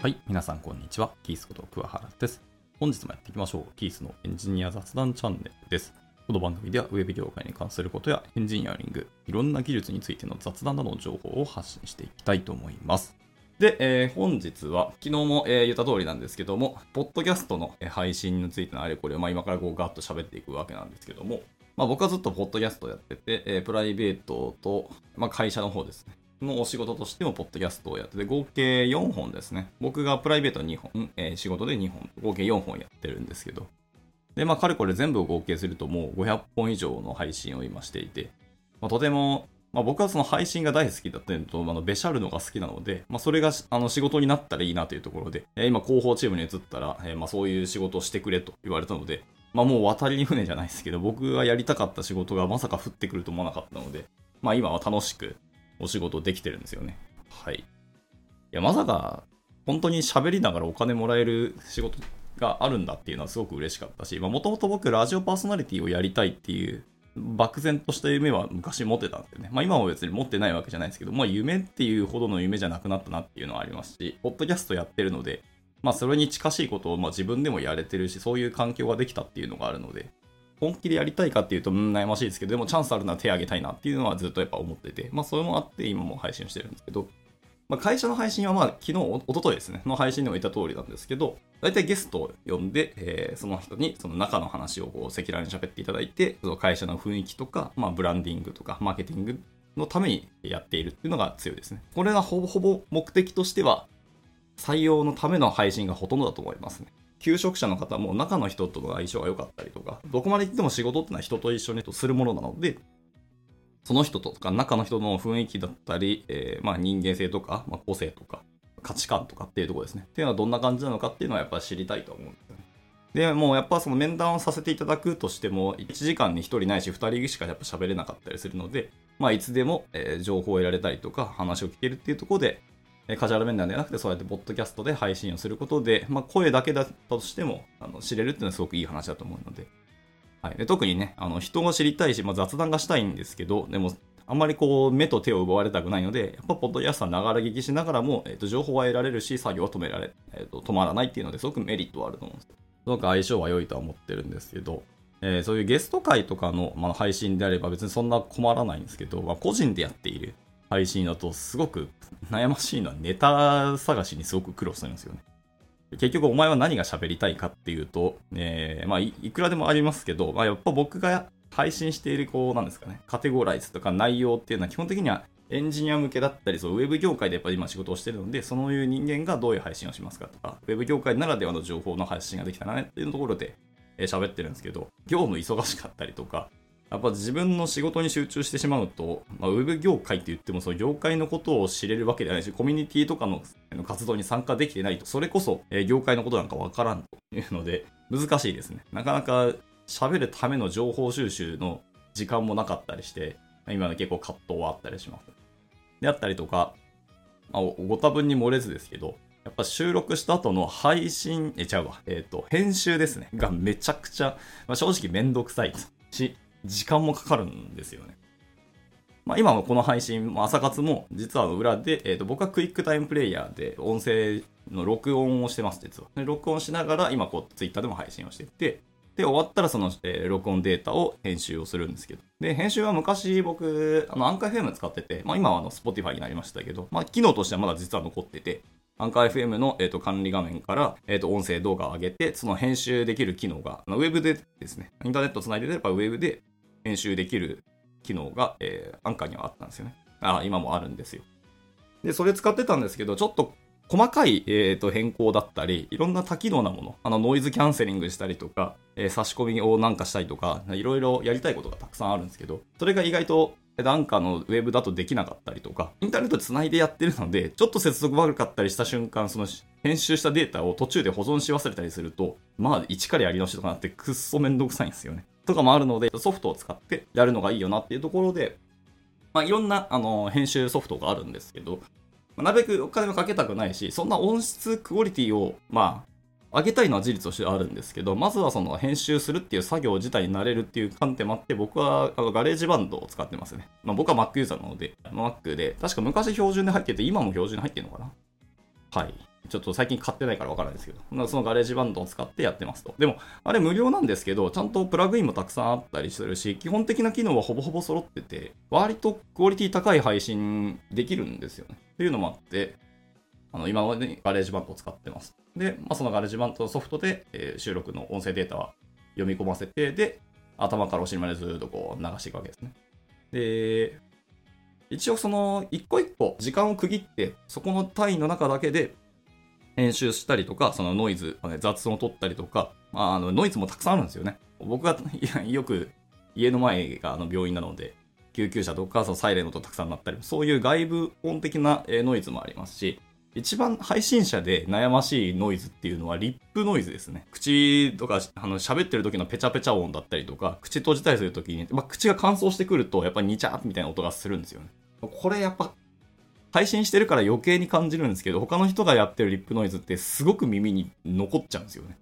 はい、皆さんこんにちは。キースこと桑原です。本日もやっていきましょう。キースのエンジニア雑談チャンネルです。この番組ではウェブ業界に関することやエンジニアリング、いろんな技術についての雑談などの情報を発信していきたいと思います。で、えー本日は、昨日も、えー言った通りなんですけども、ポッドキャストの配信についてのあれこれを、まあ、今からこうガッと喋っていくわけなんですけども、まあ、僕はずっとポッドキャストやってて、えープライベートと、まあ、会社の方ですね。のお仕事としても、ポッドキャストをやってて、合計4本ですね。僕がプライベート2本、えー仕事で2本、合計4本やってるんですけど。で、まあ、かれこれ全部を合計すると、もう500本以上の配信を今していて、まあ、とても、まあ、僕はその配信が大好きだったのと、あの、べしゃるのが好きなので、まあ、それがあの仕事になったらいいなというところで、えー今、広報チームに移ったら、えーまあ、そういう仕事をしてくれと言われたので、まあ、もう渡りに船じゃないですけど、僕がやりたかった仕事がまさか降ってくると思わなかったので、まあ、今は楽しくお仕事できてるんですよね。はい。いや、まさか、本当に喋りながらお金もらえる仕事があるんだっていうのはすごく嬉しかったし、もともと僕、ラジオパーソナリティをやりたいっていう、漠然とした夢は昔持ってたんですよね。まあ今は別に持ってないわけじゃないですけど、まあ夢っていうほどの夢じゃなくなったなっていうのはありますし、ポッドキャストやってるので、まあそれに近しいことをまあ自分でもやれてるし、そういう環境ができたっていうのがあるので、本気でやりたいかっていうと、うん悩ましいですけど、でもチャンスあるなら手挙げたいなっていうのはずっとやっぱ思ってて、まあそれもあって今も配信してるんですけど、まあ、会社の配信はまあ昨日、おとといですね、の配信でも言った通りなんですけど、大体ゲストを呼んで、えーその人にその中の話をこう赤裸々に喋っていただいて、その会社の雰囲気とか、まあ、ブランディングとか、マーケティングのためにやっているっていうのが強いですね。これがほぼほぼ目的としては、採用のための配信がほとんどだと思いますね。求職者の方も中の人との相性が良かったりとか、どこまで行っても仕事ってのは人と一緒にするものなので、その人とか中の人の雰囲気だったり、えーまあ人間性とか、まあ、個性とか、価値観とかっていうところですね。っていうのはどんな感じなのかっていうのはやっぱり知りたいと思うんですよね。で、もうやっぱその面談をさせていただくとしても、1時間に1人ないし2人しかやっぱ喋れなかったりするので、まあいつでも、情報を得られたりとか、話を聞けるっていうところで、カジュアル面談ではなくて、そうやってポッドキャストで配信をすることで、まあ声だけだったとしても、あの知れるっていうのはすごくいい話だと思うので、はい、で特にね、あの人を知りたいし、まあ、雑談がしたいんですけど、でも、あんまりこう、目と手を奪われたくないので、やっぱ、ポッドキャストはながら聞きしながらも、えっ、と、情報は得られるし、作業は止められ、えっ、と、止まらないっていうので、すごくメリットはあると思うんです。すごく相性は良いとは思ってるんですけど、えーそういうゲスト会とかの、まあ、配信であれば別にそんな困らないんですけど、まあ、個人でやっている配信だと、すごく悩ましいのはネタ探しにすごく苦労するんですよね。結局お前は何が喋りたいかっていうと、えーまあい、いくらでもありますけど、まあ、やっぱ僕が配信している、こう、なんですかね、カテゴライズとか内容っていうのは基本的にはエンジニア向けだったり、そう、ウェブ業界でやっぱり今仕事をしてるので、そういう人間がどういう配信をしますかとか、ウェブ業界ならではの情報の発信ができたらねっていうところでえー喋ってるんですけど、業務忙しかったりとか、やっぱ自分の仕事に集中してしまうと、まあ、ウェブ業界って言っても、その業界のことを知れるわけではないし、コミュニティとかの活動に参加できてないと、それこそ、え業界のことなんかわからんというので、難しいですね。なかなか喋るための情報収集の時間もなかったりして、今の結構葛藤はあったりします。であったりとか、まあ、ご多分に漏れずですけど、やっぱ収録した後の配信、え、ちゃうわ、えっ、と、編集ですね。がめちゃくちゃ、まあ、正直めんどくさいし、時間もかかるんですよね。まあ、今のこの配信、朝活も、実は裏で、えっ、と、僕はクイックタイムプレイヤーで音声の録音をしてます、実は。で録音しながら、今こう、ツイッターでも配信をしてて、で、終わったらその、えー録音データを編集をするんですけど。で、編集は昔僕、あの、アンカー FM 使ってて、まあ今はあの、Spotify になりましたけど、まあ機能としてはまだ実は残ってて、アンカー FM の、えー、と管理画面から、えー、と音声動画を上げて、その編集できる機能が、ウェブでですね、インターネットつないでればウェブで編集できる機能が、えーアンカーにはあったんですよね。あ、今もあるんですよ。で、それ使ってたんですけど、ちょっと細かい、えーと変更だったり、いろんな多機能なもの、あのノイズキャンセリングしたりとか、えー差し込みをなんかしたりとか、いろいろやりたいことがたくさんあるんですけど、それが意外と、えーとアンカーのウェブだとできなかったりとか、インターネットで繋いでやってるので、ちょっと接続悪かったりした瞬間、その編集したデータを途中で保存し忘れたりすると、まあ、一からやり直しとかなってくっそめんどくさいんですよね。とかもあるので、ソフトを使ってやるのがいいよなっていうところで、まあ、いろんな、あの、編集ソフトがあるんですけど、まあなるべくお金もかけたくないし、そんな音質クオリティを、まあ、上げたいのは事実としてあるんですけど、まずはその編集するっていう作業自体になれるっていう観点もあって、僕はあの GarageBand を使ってますね。まあ、僕は Mac ユーザーなので、Mac で、確か昔標準で入ってて、今も標準で入ってるのかな？はい。ちょっと最近買ってないからわからないですけど、その GarageBand を使ってやってますと。でも、あれ無料なんですけど、ちゃんとプラグインもたくさんあったりするし、基本的な機能はほぼほぼ揃ってて、割とクオリティ高い配信できるんですよね。っていうのもあって、あの今までに GarageBand を使ってます。で、まあ、その GarageBand ソフトで、えー、収録の音声データは読み込ませて、で、頭からお尻までずっとこう流していくわけですね。で、一応その一個一個時間を区切ってそこの単位の中だけで編集したりとかそのノイズ、雑音を取ったりとか、まあ、あのノイズもたくさんあるんですよね僕がよく家の前があの病院なので救急車とかそのサイレンの音たくさん鳴ったりそういう外部音的なノイズもありますし一番配信者で悩ましいノイズっていうのはリップノイズですね。口とか、あの、喋ってる時のペチャペチャ音だったりとか、口閉じたりする時に、まあ、口が乾燥してくると、やっぱりニチャーみたいな音がするんですよね。これやっぱ、配信してるから余計に感じるんですけど、他の人がやってるリップノイズってすごく耳に残っちゃうんですよね。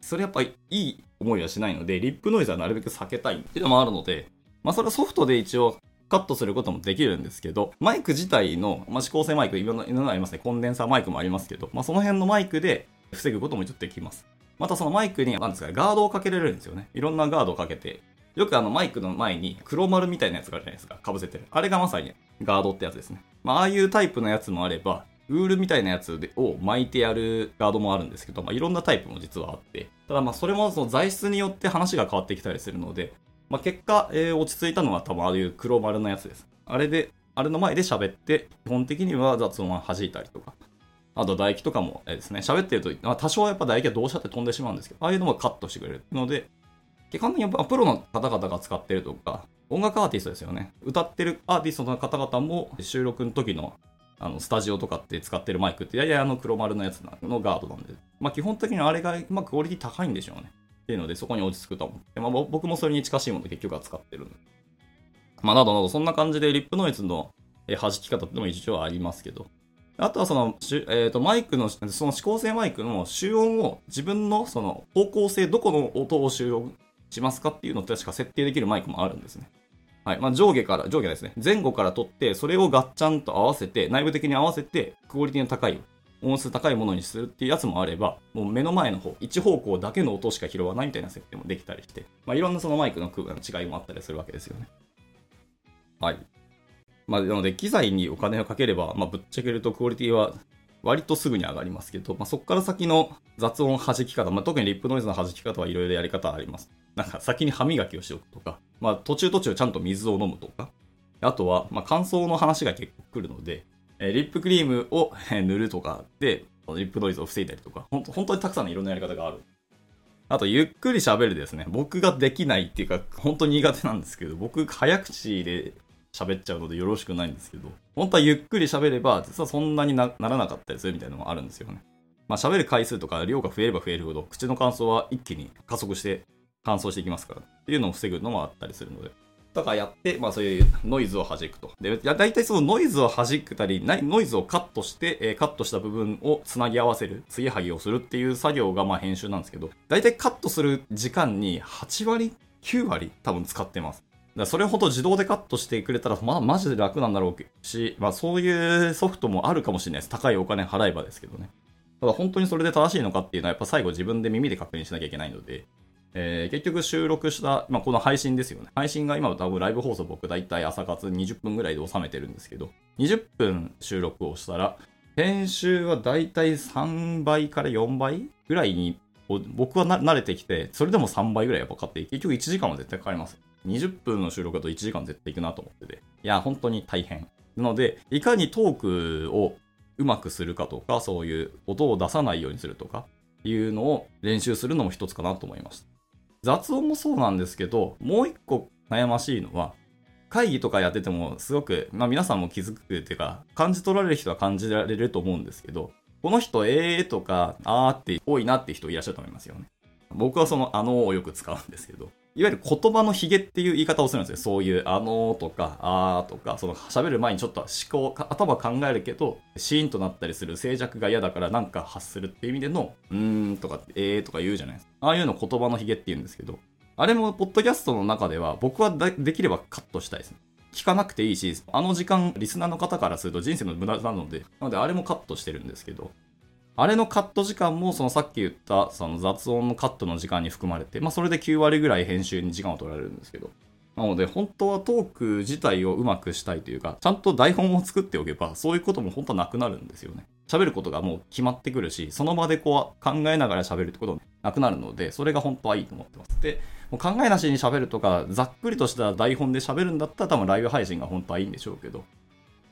それやっぱいい思いはしないので、リップノイズはなるべく避けたいっていうのもあるので、まあそれはソフトで一応カットすることもできるんですけど、マイク自体の、まあ、指向性マイク、いろんな、いろんなありますね。コンデンサーマイクもありますけど、まあ、その辺のマイクで防ぐこともちょっとできます。またそのマイクに、なんですか、ガードをかけれるんですよね。いろんなガードをかけて、よくあのマイクの前に黒丸みたいなやつがあるじゃないですか。被せてる。あれがまさにガードってやつですね。まあ、ああいうタイプのやつもあれば、ウールみたいなやつを巻いてやるガードもあるんですけど、まあ、いろんなタイプも実はあって、ただまあそれもその材質によって話が変わってきたりするので、まあ、結果、えー、落ち着いたのは多分ああいう黒丸のやつです。あれで、あれの前で喋って、基本的には雑音は弾いたりとか、あと唾液とかもですね、喋ってると、まあ、多少はやっぱ唾液はどうしたって飛んでしまうんですけど、ああいうのもカットしてくれるので、基本的にやっぱプロの方々が使ってるとか、音楽アーティストですよね。歌ってるアーティストの方々も収録の時のあのスタジオとかって使ってるマイクってややあの黒丸のやつのガードなんで、まあ基本的にあれが、まあ、クオリティ高いんでしょうね。っていうのでそこに落ち着くと思って、まあ、僕もそれに近しいもの結局は使ってる。まあ、などなど、そんな感じでリップノイズの弾き方っても一応ありますけど。あとはその、え、ー、と、マイクの、その指向性マイクの集音を自分のその方向性、どこの音を集音しますかっていうのって確か設定できるマイクもあるんですね。はい。まあ、上下から、上下ですね。前後から取って、それをガッチャンと合わせて、内部的に合わせて、クオリティの高い、音数高いものにするっていうやつもあれば、もう目の前の方、一方向だけの音しか拾わないみたいな設定もできたりして、まあ、いろんなそのマイクの違いもあったりするわけですよね。はい。まあ、なので、機材にお金をかければ、まあ、ぶっちゃけるとクオリティは割とすぐに上がりますけど、まあ、そこから先の雑音弾き方、まあ、特にリップノイズの弾き方はいろいろやり方あります。なんか先に歯磨きをしておくとか、まあ、途中途中ちゃんと水を飲むとか、あとは、まあ、乾燥の話が結構来るので、え、リップクリームを塗るとかで、リップノイズを防いだりとか、本当本当にたくさんのいろんなやり方がある。あと、ゆっくり喋るですね。僕ができないっていうか、本当に苦手なんですけど、僕、早口で喋っちゃうのでよろしくないんですけど、本当はゆっくり喋れば、実はそんなにならなかったりするみたいなのもあるんですよね。まあ喋る回数とか量が増えれば増えるほど、口の乾燥は一気に加速して乾燥していきますから、っていうのを防ぐのもあったりするので。とかやって、まあそういうノイズを弾くと。で、大体そのノイズを弾くたり、ノイズをカットして、え、カットした部分をつなぎ合わせる、継ぎはぎをするっていう作業がまあ編集なんですけど、大体カットする時間に8割、9割多分使ってます。だそれほど自動でカットしてくれたら、まあ、マジで楽なんだろうし、まあ、そういうソフトもあるかもしれないです。高いお金払えばですけどね。ただ本当にそれで正しいのかっていうのは、やっぱ最後自分で耳で確認しなきゃいけないので、えー、結局収録した、まあ、この配信ですよね。配信が今多分ライブ放送僕大体朝活20分ぐらいで収めてるんですけど、20分収録をしたら、編集は大体3倍から4倍ぐらいに僕は慣れてきて、それでも3倍ぐらいやっぱかかって、結局1時間は絶対かかります。20分の収録だと1時間絶対いくなと思ってて。いや、本当に大変。なので、いかにトークをうまくするかとか、そういう音を出さないようにするとか、いうのを練習するのも一つかなと思いました。雑音もそうなんですけど、もう一個悩ましいのは、会議とかやっててもすごく、まあ皆さんも気づくっていうか、感じ取られる人は感じられると思うんですけど、この人、えーとか、あーって多いなって人いらっしゃると思いますよね。僕はそのあのーをよく使うんですけど、いわゆる言葉のヒゲっていう言い方をするんですよ。そういう、あのーとか、あーとか、その喋る前にちょっと思考、頭考えるけど、シーンとなったりする静寂が嫌だからなんか発するっていう意味での、うーんとか、えーとか言うじゃないですか。ああいうの言葉のヒゲって言うんですけど、あれもポッドキャストの中では僕はできればカットしたいですね。聞かなくていいし、あの時間、リスナーの方からすると人生の無駄なので、なのであれもカットしてるんですけど、あれのカット時間も、そのさっき言った、その雑音のカットの時間に含まれて、まあそれで9割ぐらい編集に時間を取られるんですけど、なので、本当はトーク自体をうまくしたいというか、ちゃんと台本を作っておけば、そういうことも本当はなくなるんですよね。喋ることがもう決まってくるし、その場でこう考えながら喋るってこともなくなるので、それが本当はいいと思ってます。で、もう考えなしに喋るとか、ざっくりとした台本で喋るんだったら多分ライブ配信が本当はいいんでしょうけど、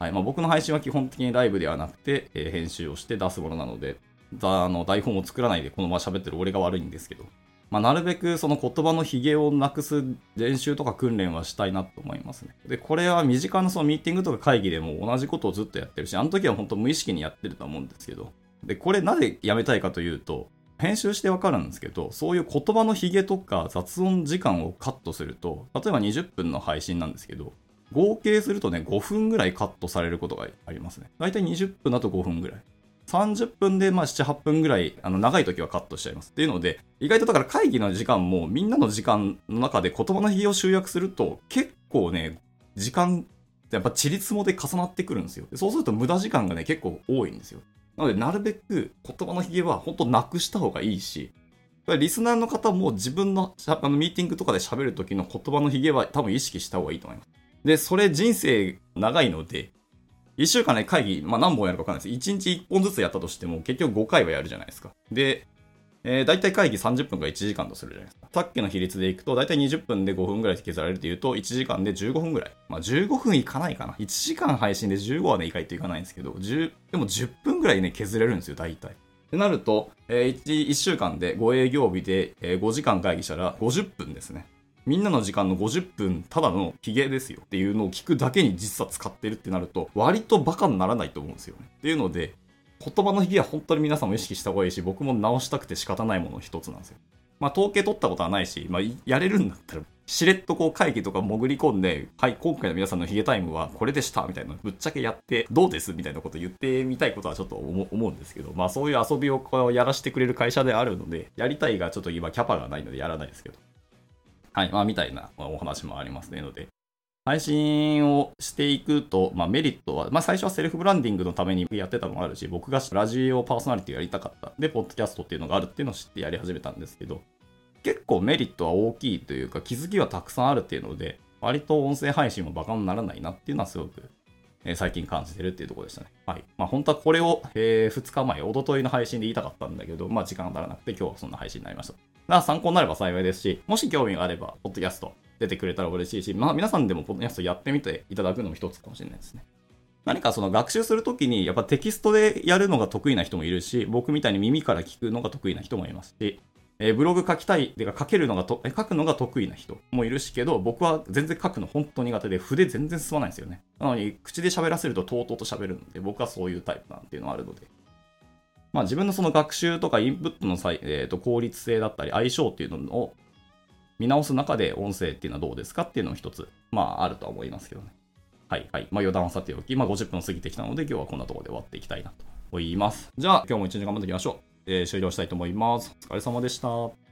はい。まあ、僕の配信は基本的にライブではなくて、えー、編集をして出すものなので、あの台本を作らないでこのまま喋ってる俺が悪いんですけど、まあ、なるべくその言葉のヒゲをなくす練習とか訓練はしたいなと思いますね。で、これは身近なそのミーティングとか会議でも同じことをずっとやってるし、あの時は本当無意識にやってると思うんですけど、で、これなぜやめたいかというと、編集してわかるんですけど、そういう言葉のヒゲとか雑音時間をカットすると、例えば20分の配信なんですけど、合計するとね、5分ぐらいカットされることがありますね。だいたい20分だと5分ぐらい。30分でまあ7、8分ぐらい、あの長い時はカットしちゃいます。っていうので、意外とだから会議の時間もみんなの時間の中で言葉の比を集約すると結構ね、時間やっぱちりつもで重なってくるんですよ。そうすると無駄時間がね、結構多いんですよ。なので、なるべく言葉のヒゲは本当なくした方がいいし、リスナーの方も自分のあのミーティングとかで喋る時の言葉のヒゲは多分意識した方がいいと思います。で、それ人生長いので、1週間ね、会議、まあ何本やるか分かんないです。1日1本ずつやったとしても、結局5回はやるじゃないですか。で、えー、大体会議30分から1時間とするじゃないですか。さっきの比率でいくと、大体20分で5分ぐらい削られるというと、1時間で15分ぐらい。まあ15分いかないかな。1時間配信で15はね、いかないといかないんですけど、10、でも10分ぐらいね、削れるんですよ、大体。ってなると、えー、1, 1週間で5営業日で、えー、5時間会議したら50分ですね。みんなの時間の50分、ただのヒゲですよっていうのを聞くだけに実は使ってるってなると、割とバカにならないと思うんですよね。っていうので、言葉のヒゲは本当に皆さんも意識した方がいいし、僕も直したくて仕方ないものの一つなんですよ。まあ、統計取ったことはないし、まあ、やれるんだったら、しれっとこう会議とか潜り込んで、はい、今回の皆さんのヒゲタイムはこれでした、みたいな、ぶっちゃけやって、どうですみたいなこと言ってみたいことはちょっと思うんですけど、まあそういう遊びをこうやらせてくれる会社であるので、やりたいがちょっと今キャパがないのでやらないですけど。はい、まあ、みたいなお話もありますねので、配信をしていくと、まあ、メリットは、まあ、最初はセルフブランディングのためにやってたのもあるし、僕がラジオパーソナリティやりたかった。で、ポッドキャストっていうのがあるっていうのを知ってやり始めたんですけど、結構メリットは大きいというか、気づきはたくさんあるっていうので、割と音声配信もバカにならないなっていうのはすごく、え、最近感じてるっていうところでしたね。はい。まあ、本当はこれを、えー、2日前、おとといの配信で言いたかったんだけど、まあ、時間が足らなくて今日はそんな配信になりました。が参考になれば幸いですし、もし興味があれば、ポッドキャスト出てくれたら嬉しいし、まあ皆さんでもポッドキャストやってみていただくのも一つかもしれないですね。何かその学習するときに、やっぱテキストでやるのが得意な人もいるし、僕みたいに耳から聞くのが得意な人もいますし、えー、ブログ書きたい、てか書けるのがと、書くのが得意な人もいるしけど、僕は全然書くの本当苦手で、筆全然進まないんですよね。なのに、口で喋らせるととうとうと喋るんで、僕はそういうタイプなんていうのはあるので、まあ、自分のその学習とかインプットの際、えー、と効率性だったり相性っていうのを見直す中で音声っていうのはどうですかっていうのを一つ、まああるとは思いますけどね。はいはい。まあ余談はさておき、まあ50分過ぎてきたので今日はこんなところで終わっていきたいなと思います。じゃあ今日も一日頑張っていきましょう。えー、終了したいと思います。お疲れ様でした。